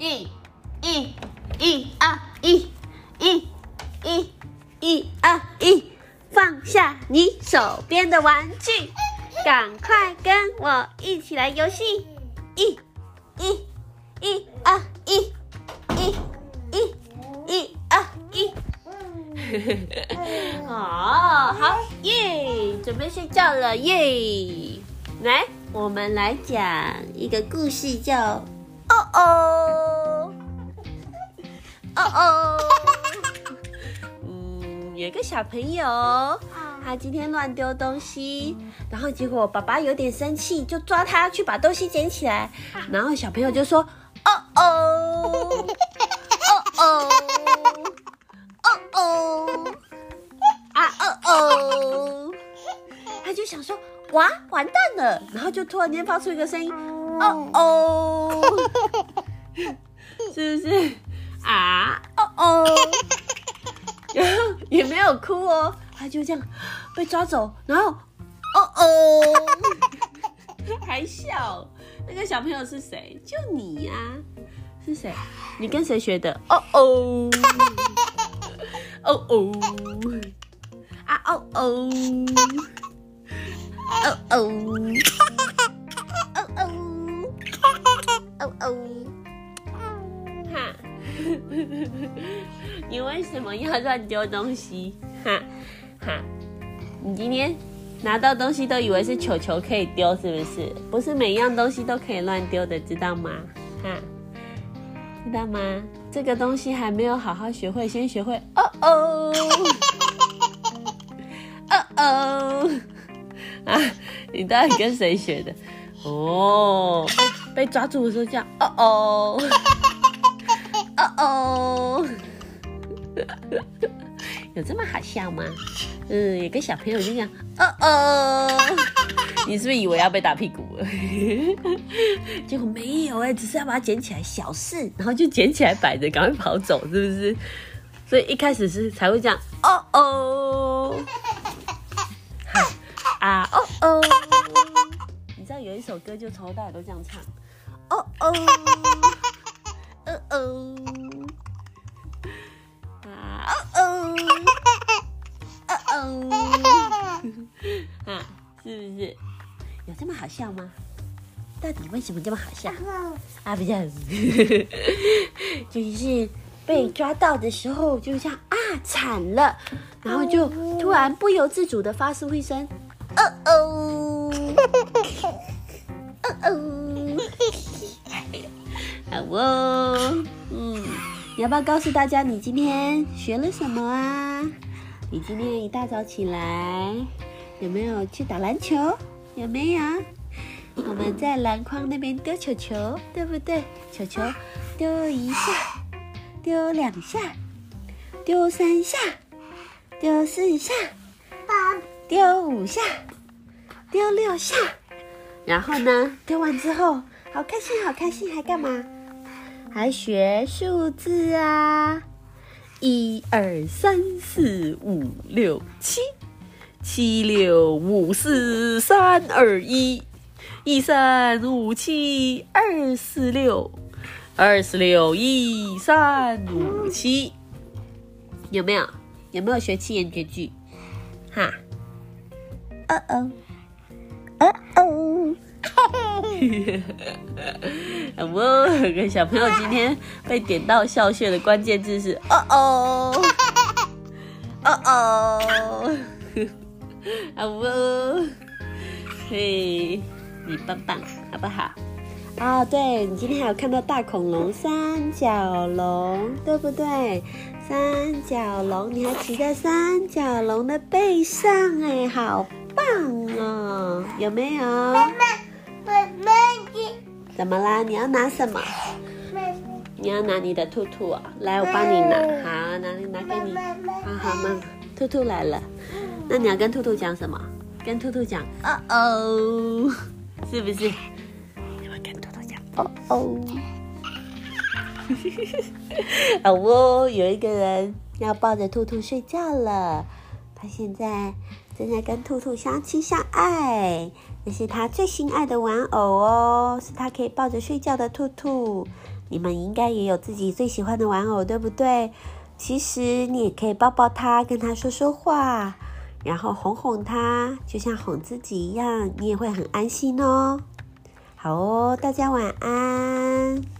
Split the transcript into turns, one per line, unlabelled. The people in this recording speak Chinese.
一、一、一、二、一、一、一、一、二、一，放下你手边的玩具，赶快跟我一起来游戏！一、一、一、二、一、一、一、一、二、一。哦，好耶！准备睡觉了耶！来，我们来讲一个故事，叫“哦哦，哦哦”。嗯，有个小朋友，他今天乱丢东西，然后结果爸爸有点生气，就抓他去把东西捡起来。然后小朋友就说：“哦哦哦，哦哦。”哦，啊哦哦，他就想说，哇，完蛋了，然后就突然间发出一个声音，哦哦，是不是？啊哦哦，然后也没有哭哦，他就这样被抓走，然后哦哦，还笑。那个小朋友是谁？就你呀？是谁？你跟谁学的？哦哦。哦哦，啊哦哦，哦哦，哦哦，哈，你为什么要乱丢东西？哈哈，你今天拿到东西都以为是球球可以丢，是不是？不是每一样东西都可以乱丢的，知道吗？哈，知道吗？这个东西还没有好好学会，先学会哦哦，哦哦，啊！你到底跟谁学的？哦，被抓住的时候叫哦哦，哦哦，有这么好笑吗？嗯，有个小朋友就讲哦哦。你是不是以为要被打屁股了？结果没有哎，只是要把它捡起来，小事，然后就捡起来摆着，赶快跑走，是不是？所以一开始是才会这样，哦哦，啊哦哦，你知道有一首歌就从头到尾都这样唱，哦哦，哦 哦，啊哦哦，哦哦，啊，是不是？有这么好笑吗？到底为什么这么好笑？啊，不是，就是被抓到的时候，就这样啊，惨了，然后就突然不由自主的发出一声，哦哦，哦哦，嗯，你要不要告诉大家你今天学了什么啊？你今天一大早起来有没有去打篮球？有没有？我们在篮筐那边丢球球，对不对？球球丢一下，丢两下，丢三下，丢四下，丢五下，丢六下。然后呢？丢完之后，好开心，好开心，还干嘛？还学数字啊！一二三四五六七。七六五四三二一，一三五七二四六，二四六一三五七，有没有？有没有学七言绝句？哈，哦哦，哦哦，有没有个小朋友今天被点到笑穴的关键字是哦哦，哦哦。好哦，嘿，你棒棒，好不好？啊，对你今天还有看到大恐龙、三角龙，对不对？三角龙，你还骑在三角龙的背上，哎，好棒哦！有没有？妈妈，妈妈，怎么啦？你要拿什么？你要拿你的兔兔啊？来，我帮你拿。好，拿拿给你。好好吗？兔兔来了。那你要跟兔兔讲什么？跟兔兔讲哦哦，是不是？你要跟兔兔讲哦哦。好 哦，有一个人要抱着兔兔睡觉了。他现在正在跟兔兔相亲相爱，这是他最心爱的玩偶哦，是他可以抱着睡觉的兔兔。你们应该也有自己最喜欢的玩偶，对不对？其实你也可以抱抱它，跟它说说话，然后哄哄它，就像哄自己一样，你也会很安心哦。好哦，大家晚安。